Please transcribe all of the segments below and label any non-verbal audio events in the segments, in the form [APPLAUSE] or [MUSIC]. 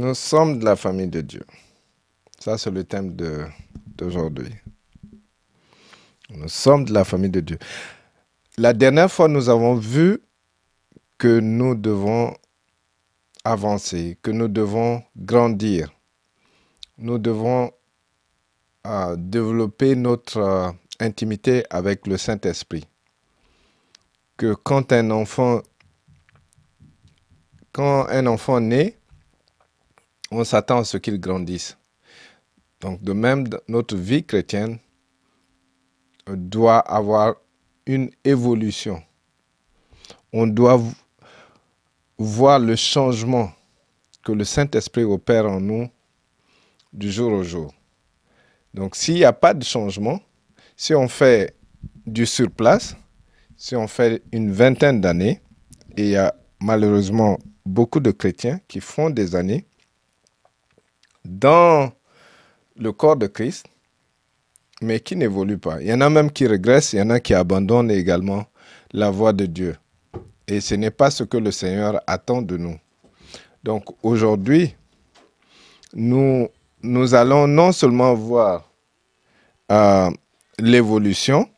Nous sommes de la famille de Dieu. Ça, c'est le thème d'aujourd'hui. Nous sommes de la famille de Dieu. La dernière fois, nous avons vu que nous devons avancer, que nous devons grandir. Nous devons euh, développer notre euh, intimité avec le Saint-Esprit. Que quand un enfant quand un enfant naît, on s'attend à ce qu'il grandisse. Donc de même, notre vie chrétienne doit avoir une évolution. On doit voir le changement que le Saint-Esprit opère en nous du jour au jour. Donc s'il n'y a pas de changement, si on fait du surplace, si on fait une vingtaine d'années, et il y a malheureusement beaucoup de chrétiens qui font des années dans le corps de Christ, mais qui n'évoluent pas. Il y en a même qui régressent, il y en a qui abandonnent également la voie de Dieu. Et ce n'est pas ce que le Seigneur attend de nous. Donc aujourd'hui, nous, nous allons non seulement voir euh, l'évolution,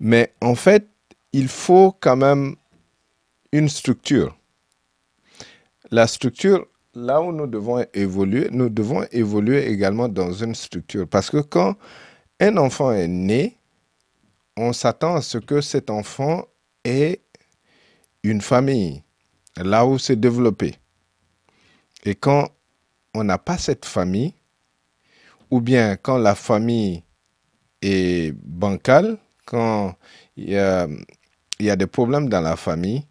mais en fait, il faut quand même une structure. La structure, là où nous devons évoluer, nous devons évoluer également dans une structure. Parce que quand un enfant est né, on s'attend à ce que cet enfant ait une famille, là où c'est développé. Et quand on n'a pas cette famille, ou bien quand la famille est bancale, quand il y a, des problèmes dans la famille,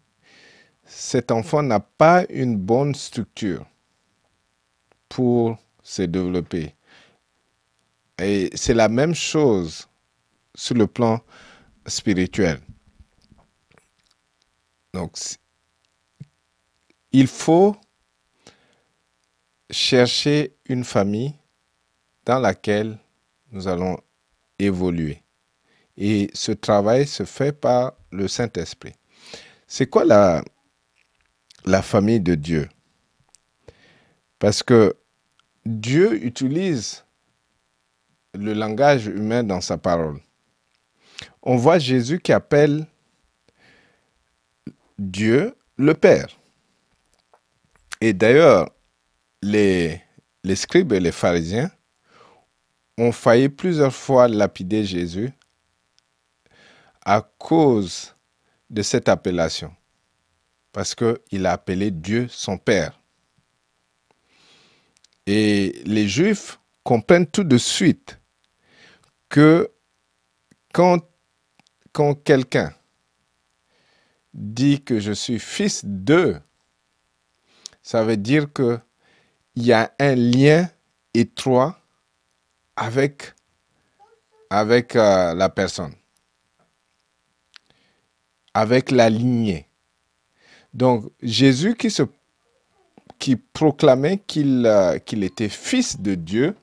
cet enfant n'a pas une bonne structure pour se développer. Et c'est la même chose sur le plan spirituel. Donc, il faut chercher une famille dans laquelle nous allons évoluer. Et ce travail se fait par le Saint-Esprit. C'est quoi la, la famille de Dieu? Parce que Dieu utilise le langage humain dans sa parole. On voit Jésus qui appelle Dieu le Père. Et d'ailleurs, les, scribes et les pharisiens ont failli plusieurs fois lapider Jésus à cause de cette appellation parce qu'il a appelé Dieu son Père. Et les Juifs comprennent tout de suite que quand, quelqu'un dit que je suis fils d'eux, ça veut dire qu'il y a un lien étroit avec, avec euh, la personne, avec la lignée. Donc Jésus qui, se, qui proclamait qu'il euh, qu'il était fils de Dieu,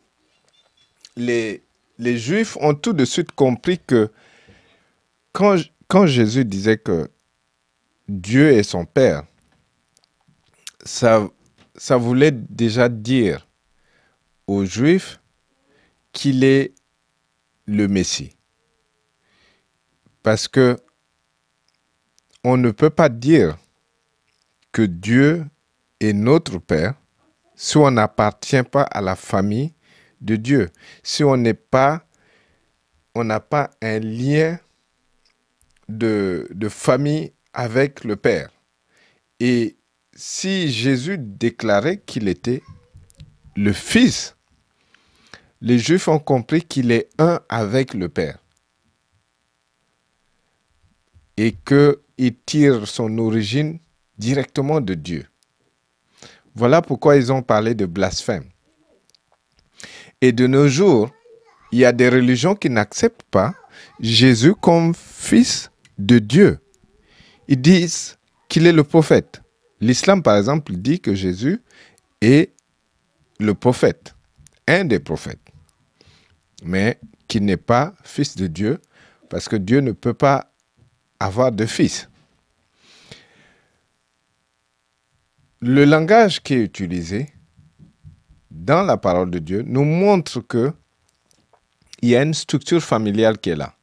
les, Juifs ont tout de suite compris que quand, quand Jésus disait que Dieu est son Père, ça, ça voulait déjà dire aux Juifs qu'il est le Messie. Parce que on ne peut pas dire que Dieu est notre Père si on n'appartient pas à la famille de Dieu, si on n'est pas, on n'a pas un lien de, de famille avec le Père. Et si Jésus déclarait qu'il était le Fils, les Juifs ont compris qu'il est un avec le Père. Et qu'il tire son origine directement de Dieu. Voilà pourquoi ils ont parlé de blasphème. Et de nos jours, il y a des religions qui n'acceptent pas Jésus comme fils de Dieu. Ils disent qu'il est le prophète. L'islam, par exemple, dit que Jésus est le prophète, un des prophètes, mais qui n'est pas fils de Dieu, parce que Dieu ne peut pas avoir de fils. Le langage qui est utilisé dans la parole de Dieu nous montre que il y a une structure familiale qui est là.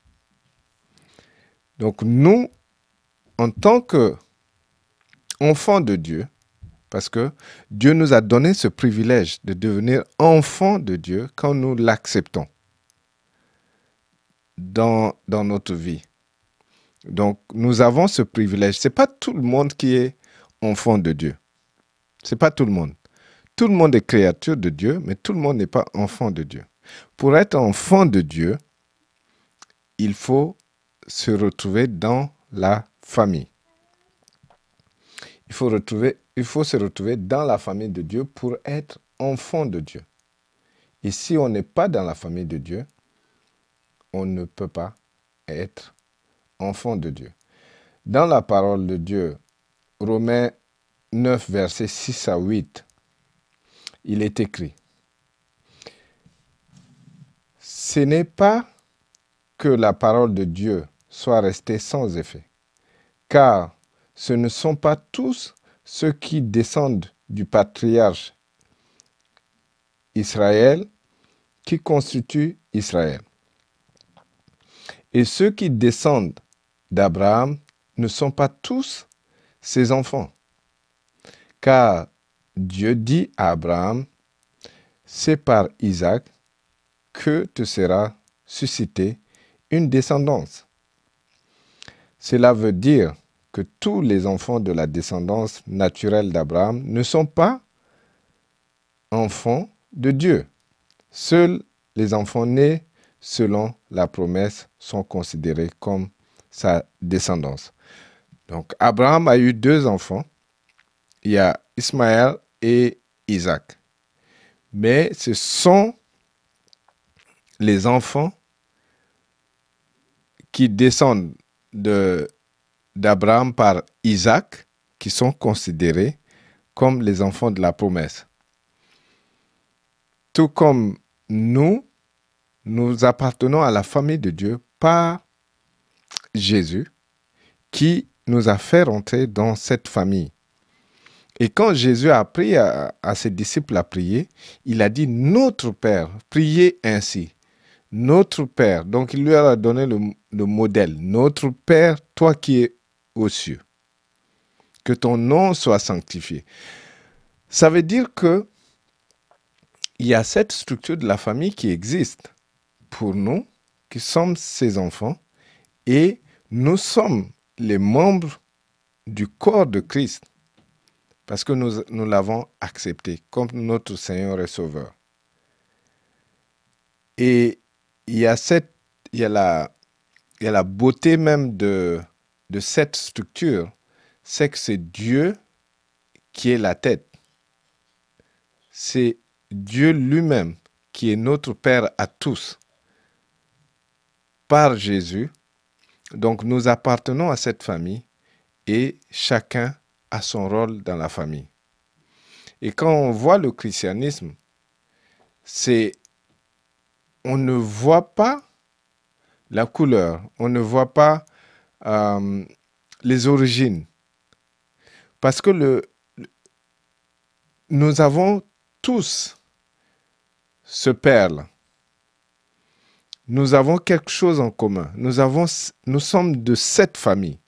Donc nous, en tant que enfants de Dieu, parce que Dieu nous a donné ce privilège de devenir enfants de Dieu quand nous l'acceptons dans, dans notre vie. Donc, nous avons ce privilège. Ce n'est pas tout le monde qui est enfant de Dieu. N'est pas tout le monde. Tout le monde est créature de Dieu, mais tout le monde n'est pas enfant de Dieu. Pour être enfant de Dieu, il faut se retrouver dans la famille. Il faut, retrouver, il faut se retrouver dans la famille de Dieu pour être enfant de Dieu. Et si on n'est pas dans la famille de Dieu, on ne peut pas être enfant de Dieu. Dans la parole de Dieu, Romains 9, versets 6 à 8, il est écrit, Ce n'est pas que la parole de Dieu soit restée sans effet, car ce ne sont pas tous ceux qui descendent du patriarche Israël qui constituent Israël. Et ceux qui descendent d'Abraham ne sont pas tous ses enfants. Car Dieu dit à Abraham, c'est par Isaac que te sera suscitée une descendance. Cela veut dire que tous les enfants de la descendance naturelle d'Abraham ne sont pas enfants de Dieu. Seuls les enfants nés selon la promesse, sont considérés comme sa descendance. Donc Abraham a eu deux enfants. Il y a Ismaël et Isaac. Mais ce sont les enfants qui descendent d'Abraham par Isaac qui sont considérés comme les enfants de la promesse. Tout comme nous, nous appartenons à la famille de Dieu par Jésus qui nous a fait rentrer dans cette famille. Et quand Jésus a appris à, ses disciples à prier, il a dit Notre Père, priez ainsi. Notre Père, donc il leur a donné le, le modèle. Notre Père, toi qui es aux cieux, que ton nom soit sanctifié. Ça veut dire que il y a cette structure de la famille qui existe pour nous qui sommes ses enfants et nous sommes les membres du corps de Christ parce que nous, nous l'avons accepté comme notre Seigneur et Sauveur. Et il y a, cette, il y a, la, il y a la beauté même de, de cette structure, c'est que c'est Dieu qui est la tête. C'est Dieu lui-même qui est notre Père à tous par Jésus. Donc nous appartenons à cette famille et chacun a son rôle dans la famille. Et quand on voit le christianisme, c'est on ne voit pas la couleur, on ne voit pas euh, les origines. Parce que le, nous avons tous ce Père nous avons quelque chose en commun. Nous, avons, nous sommes de cette famille.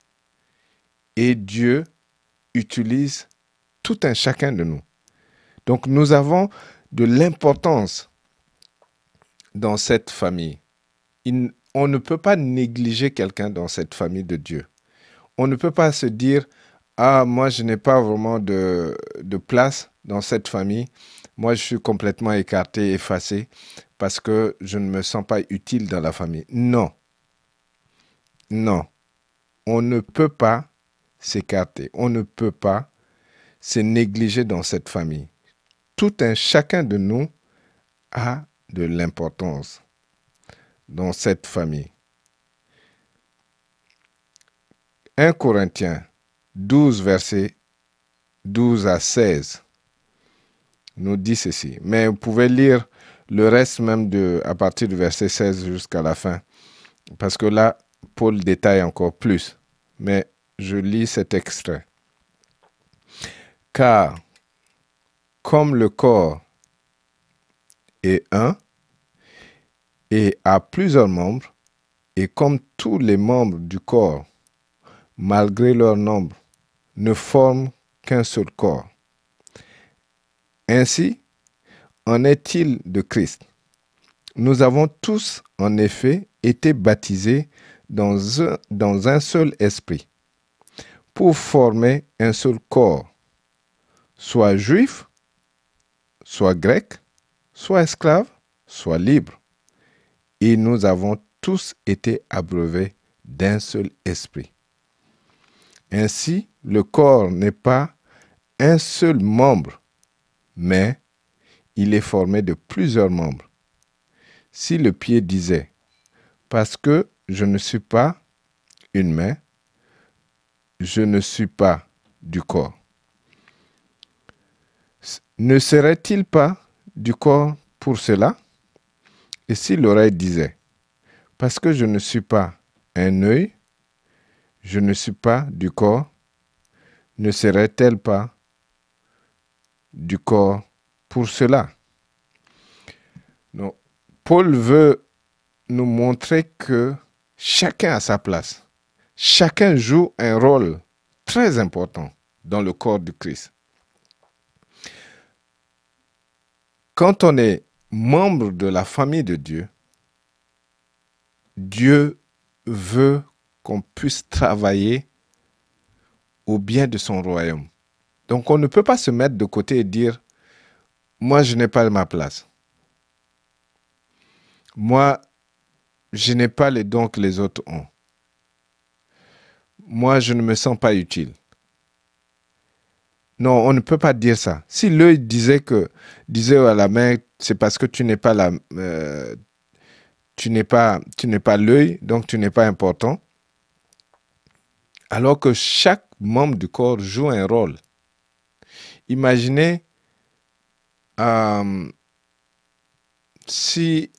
Et Dieu utilise tout un chacun de nous. Donc nous avons de l'importance dans cette famille. on ne peut pas négliger quelqu'un dans cette famille de Dieu. On ne peut pas se dire, ah, moi, je n'ai pas vraiment de, de place dans cette famille. Moi, je suis complètement écarté, effacé parce que je ne me sens pas utile dans la famille. Non. Non. On ne peut pas s'écarter. On ne peut pas se négliger dans cette famille. Tout un chacun de nous a de l'importance dans cette famille. 1 Corinthiens 12, versets 12 à 16 nous dit ceci. Mais vous pouvez lire le reste même de, à partir du verset 16 jusqu'à la fin. Parce que là, Paul détaille encore plus. Mais je lis cet extrait. Car comme le corps est un et a plusieurs membres, et comme tous les membres du corps, malgré leur nombre, ne forment qu'un seul corps. Ainsi, en est-il de Christ? Nous avons tous, en effet, été baptisés dans un, seul esprit, pour former un seul corps, soit juif, soit grec, soit esclave, soit libre. Et nous avons tous été abreuvés d'un seul esprit. Ainsi, le corps n'est pas un seul membre, mais il est formé de plusieurs membres. Si le pied disait, parce que je ne suis pas une main, je ne suis pas du corps, ne serait-il pas du corps pour cela? Et si l'oreille disait, parce que je ne suis pas un œil, je ne suis pas du corps, ne serait-elle pas du corps pour cela? Paul veut nous montrer que chacun a sa place. Chacun joue un rôle très important dans le corps du Christ. Quand on est membre de la famille de Dieu, Dieu veut qu'on puisse travailler au bien de son royaume. Donc on ne peut pas se mettre de côté et dire, moi je n'ai pas ma place. Moi, je n'ai pas les dons que les autres ont. Moi, je ne me sens pas utile. Non, on ne peut pas dire ça. Si l'œil disait que disait à la main, c'est parce que tu n'es pas la, euh, tu n'es pas, tu n'es pas l'œil, donc tu n'es pas important. Alors que chaque membre du corps joue un rôle. Imaginez euh, si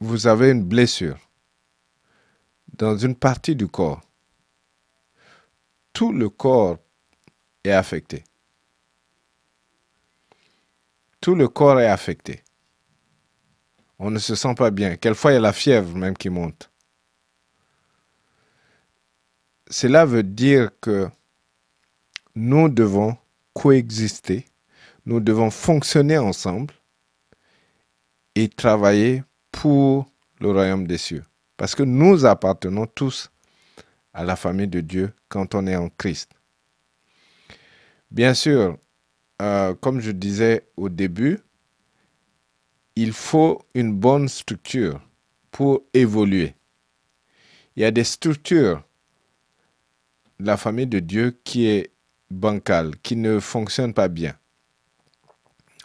vous avez une blessure dans une partie du corps, tout le corps est affecté. Tout le corps est affecté. On ne se sent pas bien. Quelquefois, il y a la fièvre même qui monte. Cela veut dire que nous devons coexister, nous devons fonctionner ensemble et travailler pour le royaume des cieux. Parce que nous appartenons tous à la famille de Dieu quand on est en Christ. Bien sûr, euh, comme je disais au début, il faut une bonne structure pour évoluer. Il y a des structures de la famille de Dieu qui est bancale, qui ne fonctionne pas bien.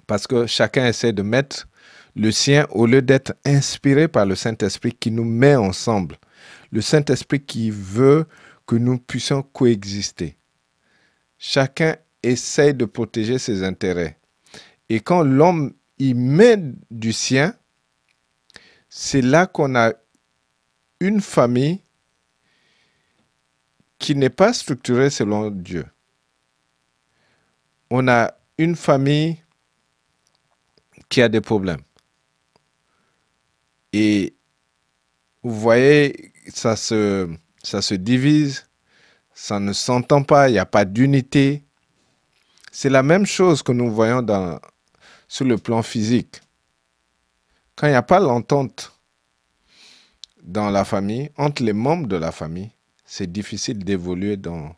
Parce que chacun essaie de mettre le sien au lieu d'être inspiré par le Saint-Esprit qui nous met ensemble. Le Saint-Esprit qui veut que nous puissions coexister. Chacun essaie de protéger ses intérêts. Et quand l'homme y met du sien, c'est là qu'on a une famille qui n'est pas structurée selon Dieu. On a une famille qui a des problèmes. Et vous voyez, ça se, ça se divise, ça ne s'entend pas, il n'y a pas d'unité. C'est la même chose que nous voyons sur le plan physique. Quand il n'y a pas l'entente dans la famille, entre les membres de la famille, c'est difficile d'évoluer dans,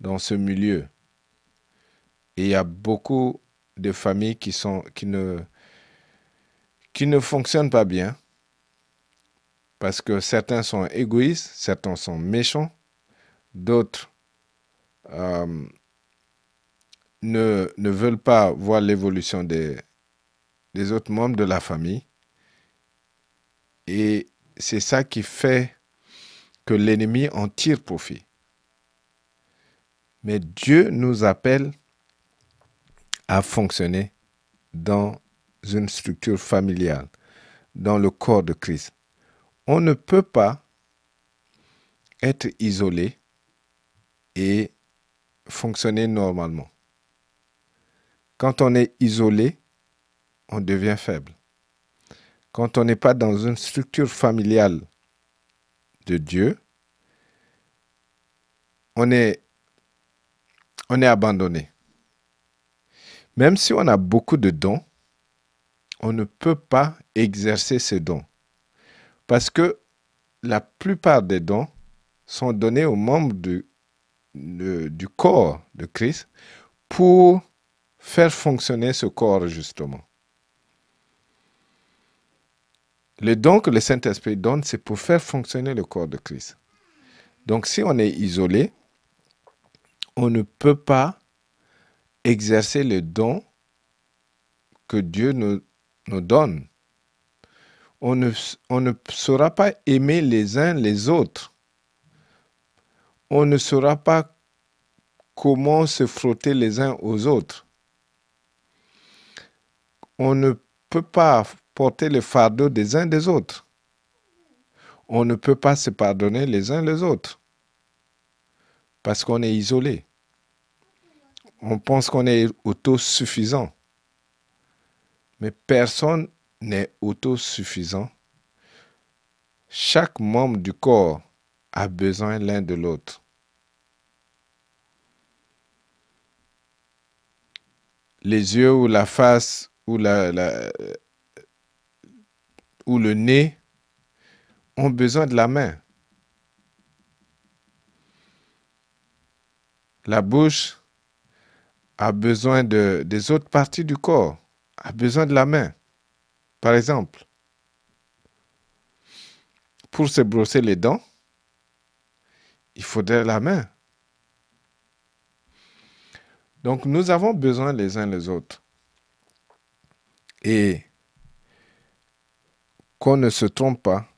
dans ce milieu. Et il y a beaucoup de familles qui, sont, qui, ne, qui ne fonctionnent pas bien parce que certains sont égoïstes, certains sont méchants, d'autres euh, ne, ne, veulent pas voir l'évolution des, des autres membres de la famille. Et c'est ça qui fait que l'ennemi en tire profit. Mais Dieu nous appelle à fonctionner dans une structure familiale, dans le corps de Christ. On ne peut pas être isolé et fonctionner normalement. Quand on est isolé, on devient faible. Quand on n'est pas dans une structure familiale de Dieu, on est, on est abandonné. Même si on a beaucoup de dons, on ne peut pas exercer ces dons. Parce que la plupart des dons sont donnés aux membres du, corps de Christ pour faire fonctionner ce corps justement. Le don que le Saint-Esprit donne, c'est pour faire fonctionner le corps de Christ. Donc si on est isolé, on ne peut pas exercer le don que Dieu nous donne. On ne, saura pas aimer les uns les autres. On ne saura pas comment se frotter les uns aux autres. On ne peut pas porter le fardeau des uns des autres. On ne peut pas se pardonner les uns les autres parce qu'on est isolé. On pense qu'on est autosuffisant. Mais personne n'est autosuffisant. Chaque membre du corps a besoin l'un de l'autre. Les yeux ou la face ou la, ou le nez ont besoin de la main. La bouche a besoin de, des autres parties du corps, a besoin de la main. Par exemple, pour se brosser les dents, il faudrait la main. Donc nous avons besoin les uns les autres. Et qu'on ne se trompe pas,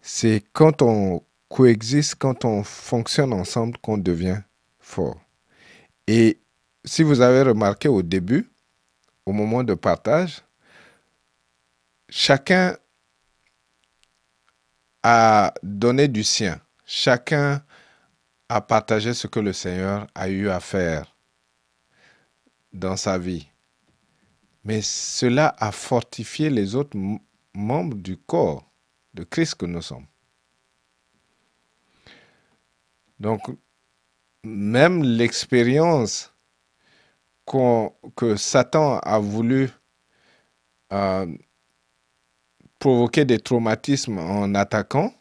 c'est quand on coexiste, quand on fonctionne ensemble qu'on devient fort. Et si vous avez remarqué au début, au moment de partage, chacun a donné du sien. Chacun a partagé ce que le Seigneur a eu à faire dans sa vie mais cela a fortifié les autres membres du corps de Christ que nous sommes. Donc, même l'expérience que Satan a voulu euh, provoquer des traumatismes en attaquant,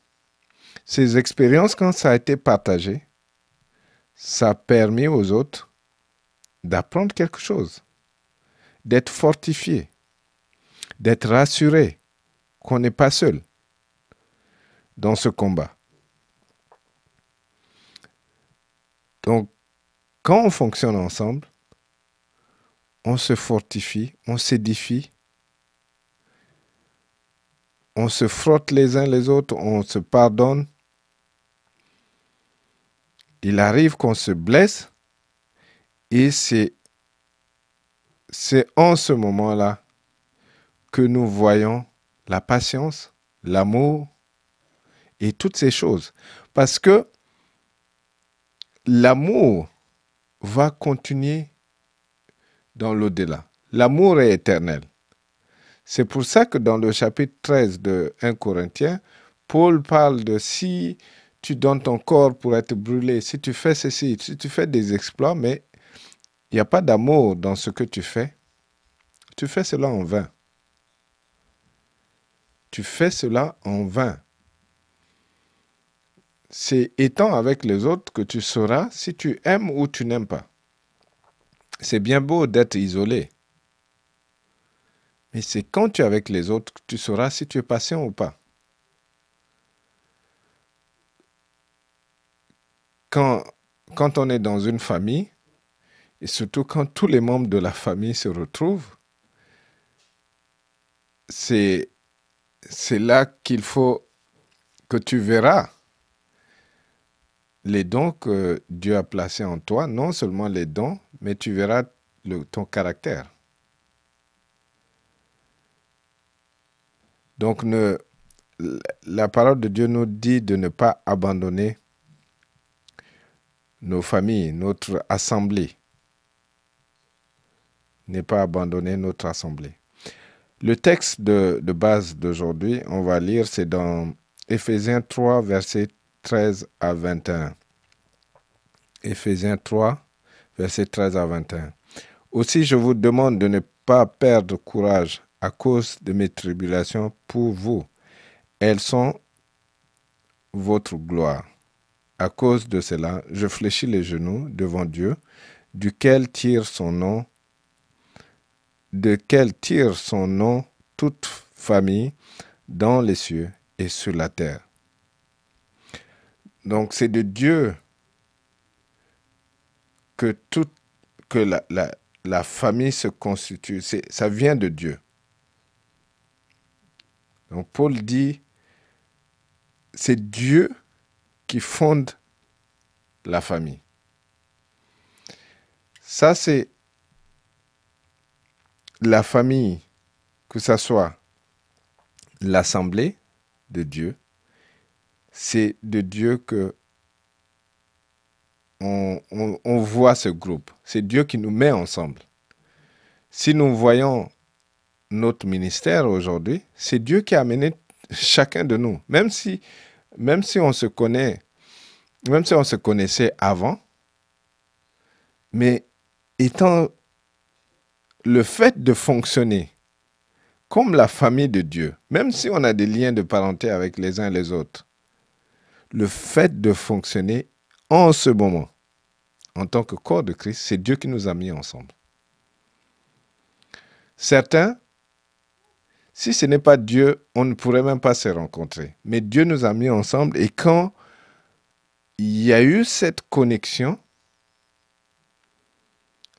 ces expériences, quand ça a été partagé, ça a permis aux autres d'apprendre quelque chose d'être fortifié, d'être rassuré qu'on n'est pas seul dans ce combat. Donc, quand on fonctionne ensemble, on se fortifie, on s'édifie, on se frotte les uns les autres, on se pardonne. Il arrive qu'on se blesse et c'est en ce moment-là que nous voyons la patience, l'amour et toutes ces choses. Parce que l'amour va continuer dans l'au-delà. L'amour est éternel. C'est pour ça que dans le chapitre 13 de 1 Corinthiens, Paul parle de si tu donnes ton corps pour être brûlé, si tu fais ceci, si tu fais des exploits, mais il n'y a pas d'amour dans ce que tu fais, tu fais cela en vain. Tu fais cela en vain. C'est étant avec les autres que tu sauras si tu aimes ou tu n'aimes pas. C'est bien beau d'être isolé. Mais c'est quand tu es avec les autres que tu sauras si tu es patient ou pas. Quand, on est dans une famille, et surtout quand tous les membres de la famille se retrouvent, c'est, là qu'il faut que tu verras les dons que Dieu a placés en toi, non seulement les dons, mais tu verras ton caractère. Donc ne, la parole de Dieu nous dit de ne pas abandonner nos familles, notre assemblée. N'est pas abandonner notre assemblée. Le texte de, de base d'aujourd'hui, on va lire, c'est dans Éphésiens 3, versets 13 à 21. Éphésiens 3, versets 13 à 21. Aussi, je vous demande de ne pas perdre courage à cause de mes tribulations pour vous. Elles sont votre gloire. À cause de cela, je fléchis les genoux devant Dieu, duquel tire son nom, de quel tire son nom toute famille dans les cieux et sur la terre. Donc c'est de Dieu que toute la, la famille se constitue. Ça vient de Dieu. Donc Paul dit, c'est Dieu qui fonde la famille. Ça, c'est la famille, que ce soit l'assemblée de Dieu, c'est de Dieu que on, on, voit ce groupe. C'est Dieu qui nous met ensemble. Si nous voyons notre ministère aujourd'hui, c'est Dieu qui a amené chacun de nous. Même si, même si on se connaît, même si on se connaissait avant, mais étant le fait de fonctionner comme la famille de Dieu, même si on a des liens de parenté avec les uns et les autres, le fait de fonctionner en ce moment, en tant que corps de Christ, c'est Dieu qui nous a mis ensemble. Certains, si ce n'est pas Dieu, on ne pourrait même pas se rencontrer. Mais Dieu nous a mis ensemble et quand il y a eu cette connexion,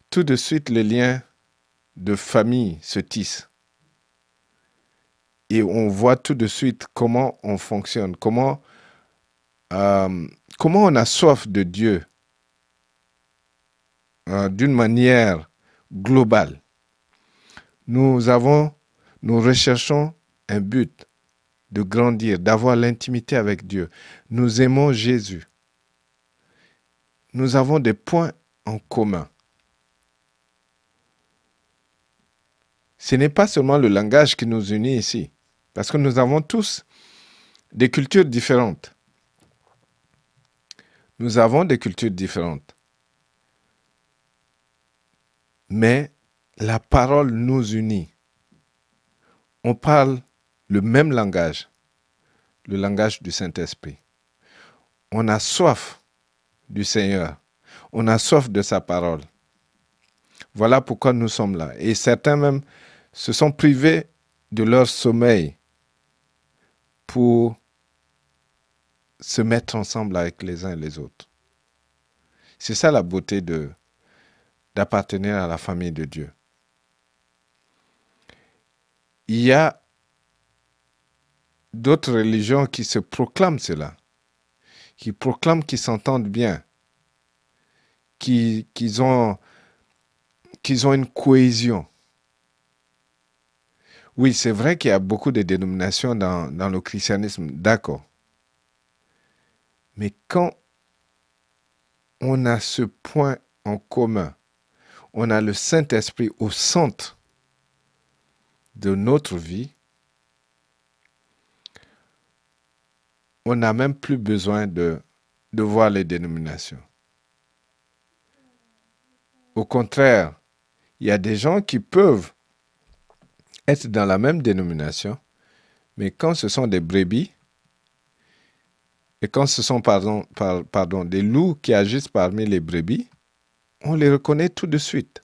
tout de suite le lien de famille se tisse. Et on voit tout de suite comment on fonctionne, comment, euh, comment on a soif de Dieu euh, d'une manière globale. Nous avons, nous recherchons un but de grandir, d'avoir l'intimité avec Dieu. Nous aimons Jésus. Nous avons des points en commun. Ce n'est pas seulement le langage qui nous unit ici, parce que nous avons tous des cultures différentes. Nous avons des cultures différentes. Mais la parole nous unit. On parle le même langage, le langage du Saint-Esprit. On a soif du Seigneur. On a soif de sa parole. Voilà pourquoi nous sommes là. Et certains même se sont privés de leur sommeil pour se mettre ensemble avec les uns et les autres. C'est ça la beauté d'appartenir à la famille de Dieu. Il y a d'autres religions qui se proclament cela, qui proclament qu'ils s'entendent bien, qu'ils ont, qu'ils ont une cohésion. Oui, c'est vrai qu'il y a beaucoup de dénominations dans le christianisme, d'accord. Mais quand on a ce point en commun, on a le Saint-Esprit au centre de notre vie, on n'a même plus besoin de, de voir les dénominations. Au contraire, il y a des gens qui peuvent être dans la même dénomination, mais quand ce sont des brebis, et quand ce sont pardon, pardon, des loups qui agissent parmi les brebis, on les reconnaît tout de suite.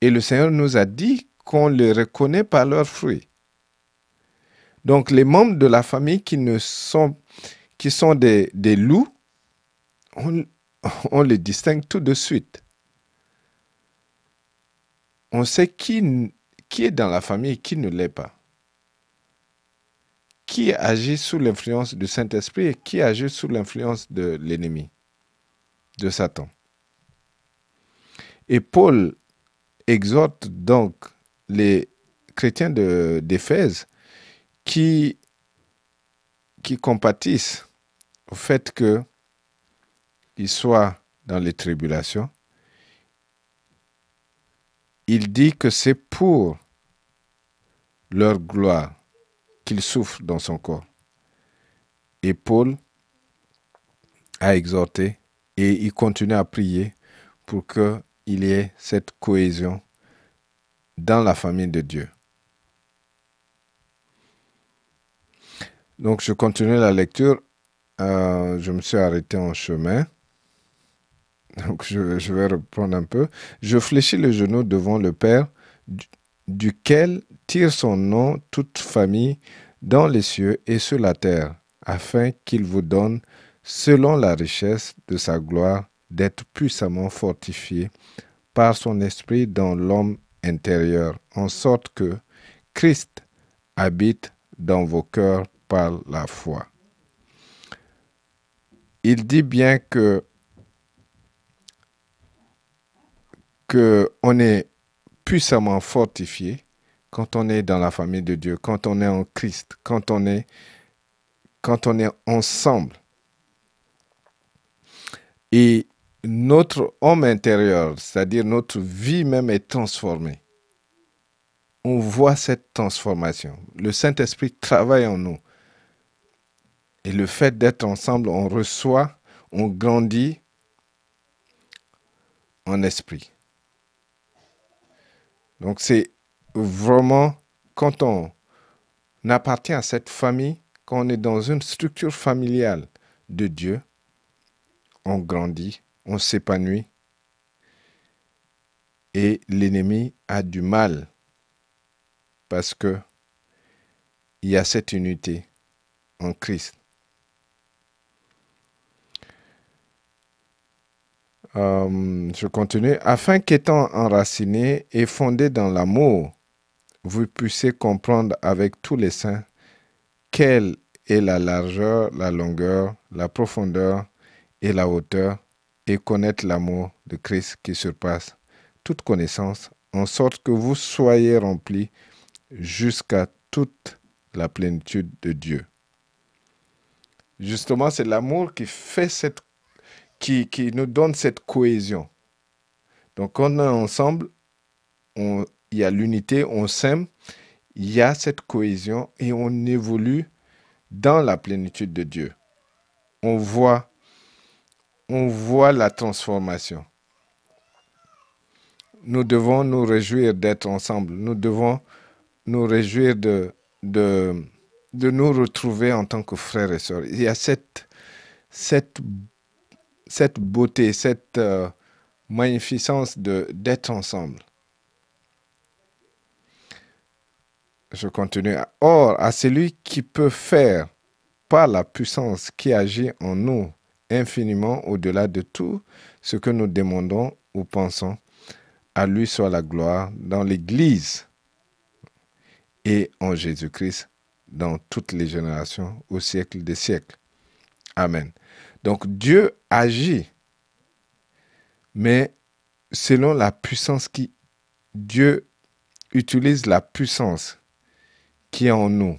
Et le Seigneur nous a dit qu'on les reconnaît par leurs fruits. Donc les membres de la famille qui, ne sont, qui sont des, loups, on, les distingue tout de suite. On sait qui est dans la famille et qui ne l'est pas. Qui agit sous l'influence du Saint-Esprit et qui agit sous l'influence de l'ennemi, de Satan. Et Paul exhorte donc les chrétiens d'Éphèse qui, qui compatissent au fait qu'il ils soient dans les tribulations, il dit que c'est pour leur gloire qu'ils souffrent dans son corps. Et Paul a exhorté et il continue à prier pour qu'il y ait cette cohésion dans la famille de Dieu. Donc je continue la lecture. Euh, je me suis arrêté en chemin. Donc je, je, vais reprendre un peu. Je fléchis le genou devant le Père, duquel tire son nom toute famille dans les cieux et sur la terre, afin qu'il vous donne, selon la richesse de sa gloire, d'être puissamment fortifié par son esprit dans l'homme intérieur, en sorte que Christ habite dans vos cœurs par la foi. Il dit bien que on est puissamment fortifié quand on est dans la famille de Dieu, quand on est en Christ, quand on est quand on est ensemble. Et notre homme intérieur, c'est-à-dire notre vie même est transformée. On voit cette transformation. Le Saint-Esprit travaille en nous. Et le fait d'être ensemble, on reçoit, on grandit en esprit. Donc c'est vraiment quand on appartient à cette famille, quand on est dans une structure familiale de Dieu, on grandit, on s'épanouit et l'ennemi a du mal parce que il y a cette unité en Christ. Euh, je continue. Afin qu'étant enraciné et fondé dans l'amour, vous puissiez comprendre avec tous les saints quelle est la largeur, la longueur, la profondeur et la hauteur, et connaître l'amour de Christ qui surpasse toute connaissance, en sorte que vous soyez remplis jusqu'à toute la plénitude de Dieu. Justement, c'est l'amour qui fait cette qui, nous donne cette cohésion. Donc, on est ensemble, il y a l'unité, on s'aime, il y a cette cohésion et on évolue dans la plénitude de Dieu. On voit, on voit la transformation. Nous devons nous réjouir d'être ensemble. Nous devons nous réjouir de, de, de nous retrouver en tant que frères et sœurs. Il y a cette, cette cette beauté, cette euh, magnificence d'être ensemble. Je continue. Or, à celui qui peut faire par la puissance qui agit en nous infiniment au-delà de tout ce que nous demandons ou pensons, à lui soit la gloire dans l'Église et en Jésus-Christ dans toutes les générations, au siècle des siècles. Amen. Donc Dieu agit, mais selon la puissance qui... Dieu utilise la puissance qui est en nous.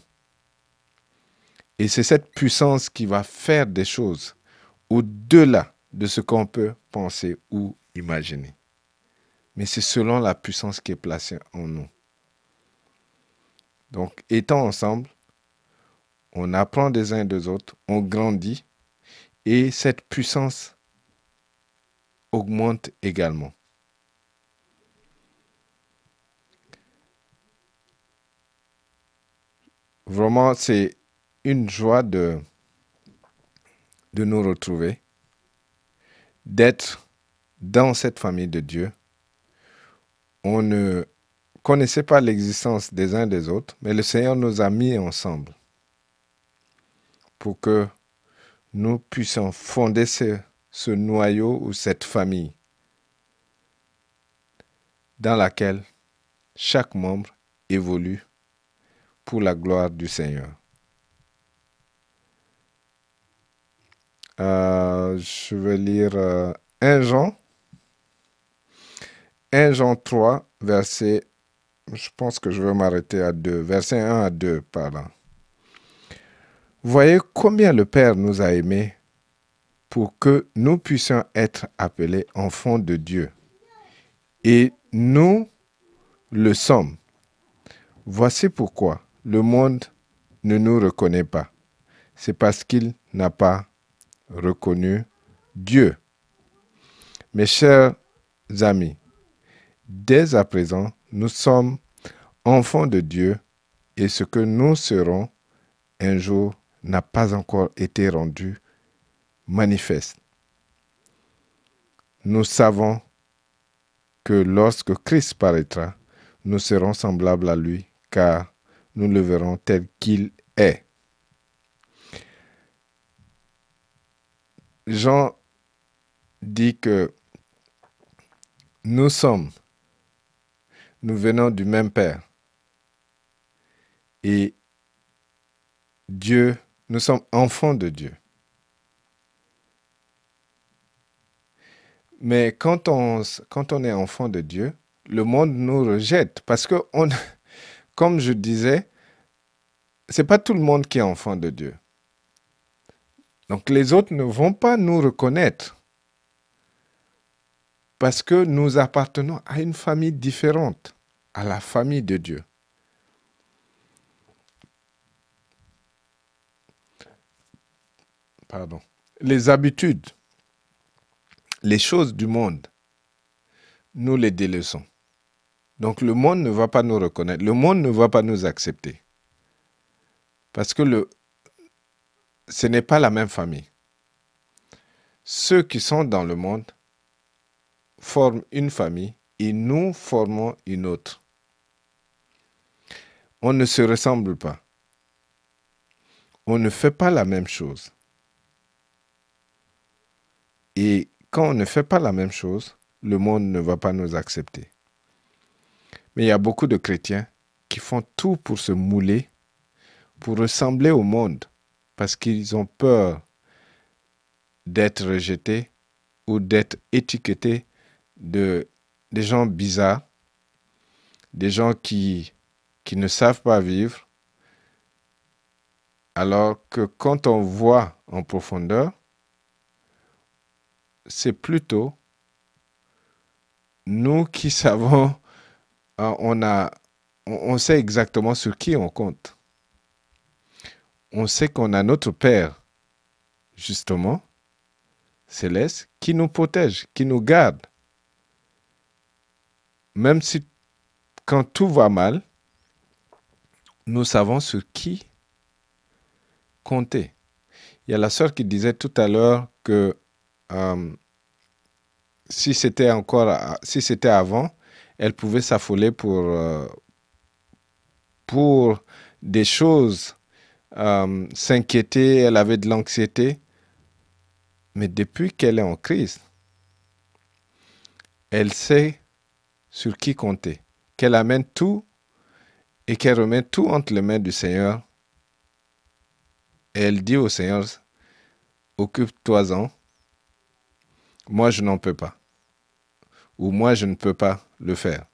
Et c'est cette puissance qui va faire des choses au-delà de ce qu'on peut penser ou imaginer. Mais c'est selon la puissance qui est placée en nous. Donc, étant ensemble, on apprend des uns des autres, on grandit et cette puissance augmente également. Vraiment, c'est une joie de, de nous retrouver, d'être dans cette famille de Dieu. On ne connaissait pas l'existence des uns des autres, mais le Seigneur nous a mis ensemble pour que nous puissions fonder ce, noyau ou cette famille dans laquelle chaque membre évolue pour la gloire du Seigneur. Euh, je vais lire 1 euh, Jean. 1 Jean 3, verset, je pense que je vais m'arrêter à 2, verset 1 à 2 par là. Voyez combien le Père nous a aimés pour que nous puissions être appelés enfants de Dieu. Et nous le sommes. Voici pourquoi le monde ne nous reconnaît pas. C'est parce qu'il n'a pas reconnu Dieu. Mes chers amis, dès à présent, nous sommes enfants de Dieu et ce que nous serons un jour n'a pas encore été rendu manifeste. Nous savons que lorsque Christ paraîtra, nous serons semblables à lui, car nous le verrons tel qu'il est. Jean dit que nous sommes, nous venons du même Père. Et Dieu, nous sommes enfants de Dieu. Mais quand on, est enfant de Dieu, le monde nous rejette parce que, [LAUGHS] comme je disais, c'est pas tout le monde qui est enfant de Dieu. Donc les autres ne vont pas nous reconnaître parce que nous appartenons à une famille différente, à la famille de Dieu. Pardon. Les habitudes, les choses du monde, nous les délaissons. Donc le monde ne va pas nous reconnaître, le monde ne va pas nous accepter. Parce que le, ce n'est pas la même famille. Ceux qui sont dans le monde forment une famille et nous formons une autre. On ne se ressemble pas. On ne fait pas la même chose. Et quand on ne fait pas la même chose, le monde ne va pas nous accepter. Mais il y a beaucoup de chrétiens qui font tout pour se mouler, pour ressembler au monde, parce qu'ils ont peur d'être rejetés ou d'être étiquetés de des gens bizarres, des gens qui, qui ne savent pas vivre, alors que quand on voit en profondeur, c'est plutôt nous qui [LAUGHS] savons, euh, on, a, on sait exactement sur qui on compte on sait qu'on a notre Père, justement, céleste, qui nous protège, qui nous garde. Même si quand tout va mal, nous savons sur qui compter. Il y a la sœur qui disait tout à l'heure que euh, si c'était encore, avant, elle pouvait s'affoler pour, euh, pour des choses euh, s'inquiéter, elle avait de l'anxiété. Mais depuis qu'elle est en crise, elle sait sur qui compter, qu'elle amène tout et qu'elle remet tout entre les mains du Seigneur. Et elle dit au Seigneur, occupe-toi-en, moi je n'en peux pas, ou moi je ne peux pas le faire.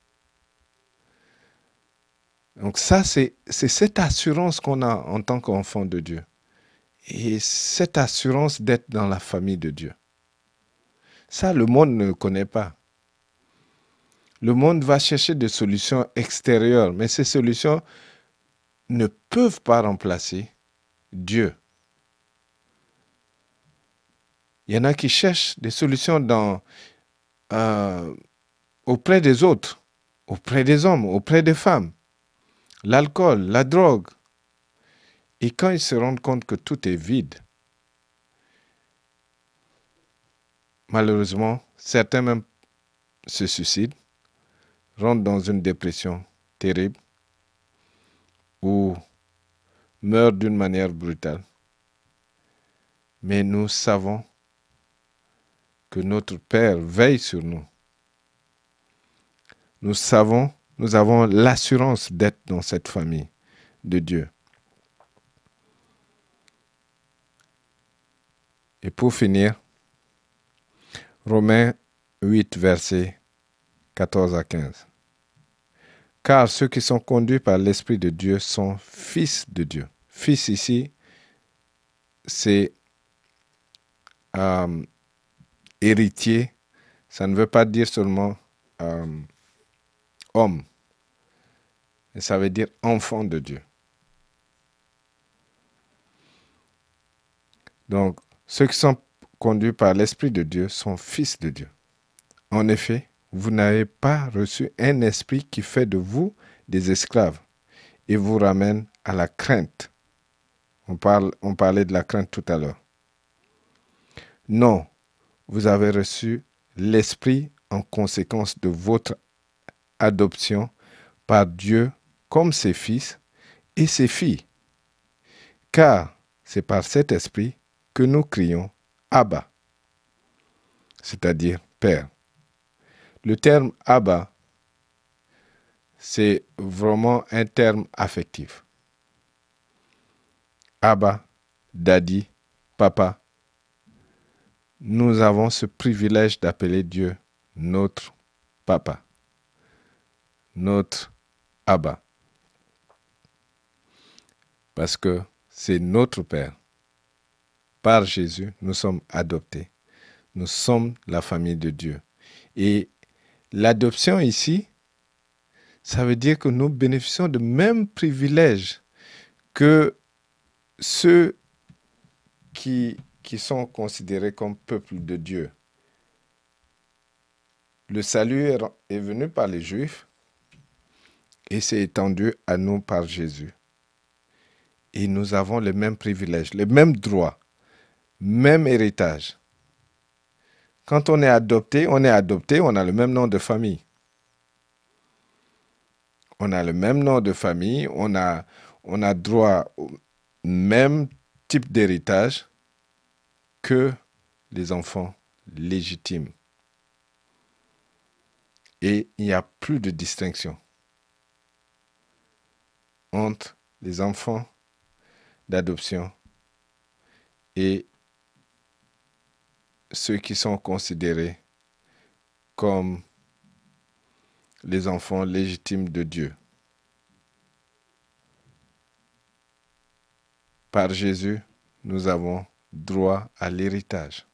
Donc ça, c'est cette assurance qu'on a en tant qu'enfant de Dieu. Et cette assurance d'être dans la famille de Dieu. Ça, le monde ne connaît pas. Le monde va chercher des solutions extérieures, mais ces solutions ne peuvent pas remplacer Dieu. Il y en a qui cherchent des solutions euh, auprès des autres, auprès des hommes, auprès des femmes l'alcool, la drogue. Et quand ils se rendent compte que tout est vide, malheureusement, certains même se suicident, rentrent dans une dépression terrible ou meurent d'une manière brutale. Mais nous savons que notre Père veille sur nous. Nous savons nous avons l'assurance d'être dans cette famille de Dieu. Et pour finir, Romains 8, versets 14 à 15. Car ceux qui sont conduits par l'Esprit de Dieu sont fils de Dieu. Fils ici, c'est euh, héritier, ça ne veut pas dire seulement euh, homme, mais ça veut dire enfant de Dieu. Donc, ceux qui sont conduits par l'Esprit de Dieu sont fils de Dieu. En effet, vous n'avez pas reçu un esprit qui fait de vous des esclaves et vous ramène à la crainte. On, on parlait de la crainte tout à l'heure. Non, vous avez reçu l'Esprit en conséquence de votre adoption par Dieu comme ses fils et ses filles. Car c'est par cet Esprit que nous crions Abba, c'est-à-dire Père. Le terme Abba, c'est vraiment un terme affectif. Abba, Daddy, Papa. Nous avons ce privilège d'appeler Dieu notre Papa, notre Abba. Parce que c'est notre Père. Par Jésus, nous sommes adoptés. Nous sommes la famille de Dieu. Et L'adoption ici, ça veut dire que nous bénéficions de mêmes privilèges que ceux qui, qui sont considérés comme peuple de Dieu. Le salut est venu par les Juifs et s'est étendu à nous par Jésus. Et nous avons les mêmes privilèges, les mêmes droits, même héritage. Quand on est adopté, on est adopté, on a le même nom de famille. On a le même nom de famille, on a, on a droit au même type d'héritage que les enfants légitimes. Et il n'y a plus de distinction entre les enfants d'adoption et ceux qui sont considérés comme les enfants légitimes de Dieu. Par Jésus, nous avons droit à l'héritage.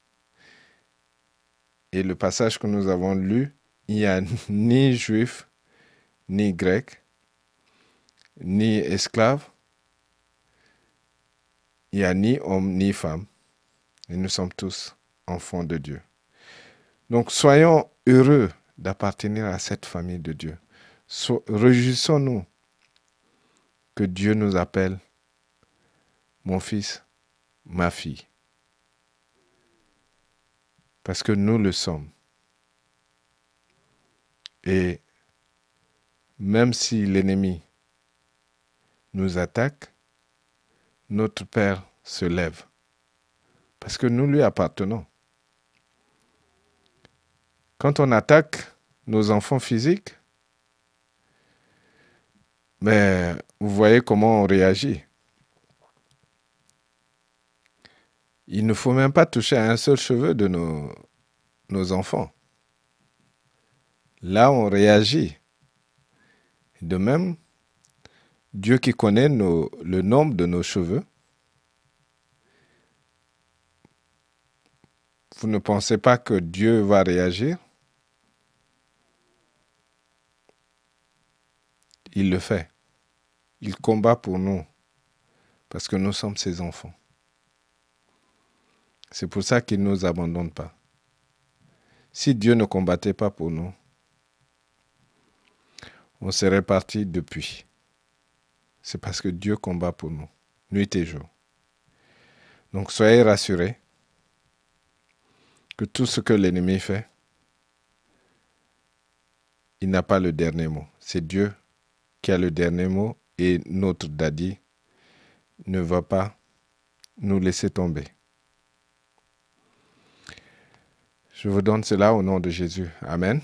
Et le passage que nous avons lu, il n'y a ni juif, ni grec, ni esclave, il n'y a ni homme, ni femme. Et nous sommes tous enfants de Dieu. Donc soyons heureux d'appartenir à cette famille de Dieu. Réjouissons-nous que Dieu nous appelle mon fils, ma fille. Parce que nous le sommes. Et même si l'ennemi nous attaque, notre Père se lève. Parce que nous lui appartenons. Quand on attaque nos enfants physiques, mais vous voyez comment on réagit. Il ne faut même pas toucher à un seul cheveu de nos, nos enfants. Là, on réagit. De même, Dieu qui connaît le nombre de nos cheveux, vous ne pensez pas que Dieu va réagir? Il le fait. Il combat pour nous parce que nous sommes ses enfants. C'est pour ça qu'il ne nous abandonne pas. Si Dieu ne combattait pas pour nous, on serait parti depuis. C'est parce que Dieu combat pour nous, nuit et jour. Donc soyez rassurés que tout ce que l'ennemi fait, il n'a pas le dernier mot. C'est Dieu qui a le dernier mot et notre daddy ne va pas nous laisser tomber. Je vous donne cela au nom de Jésus. Amen.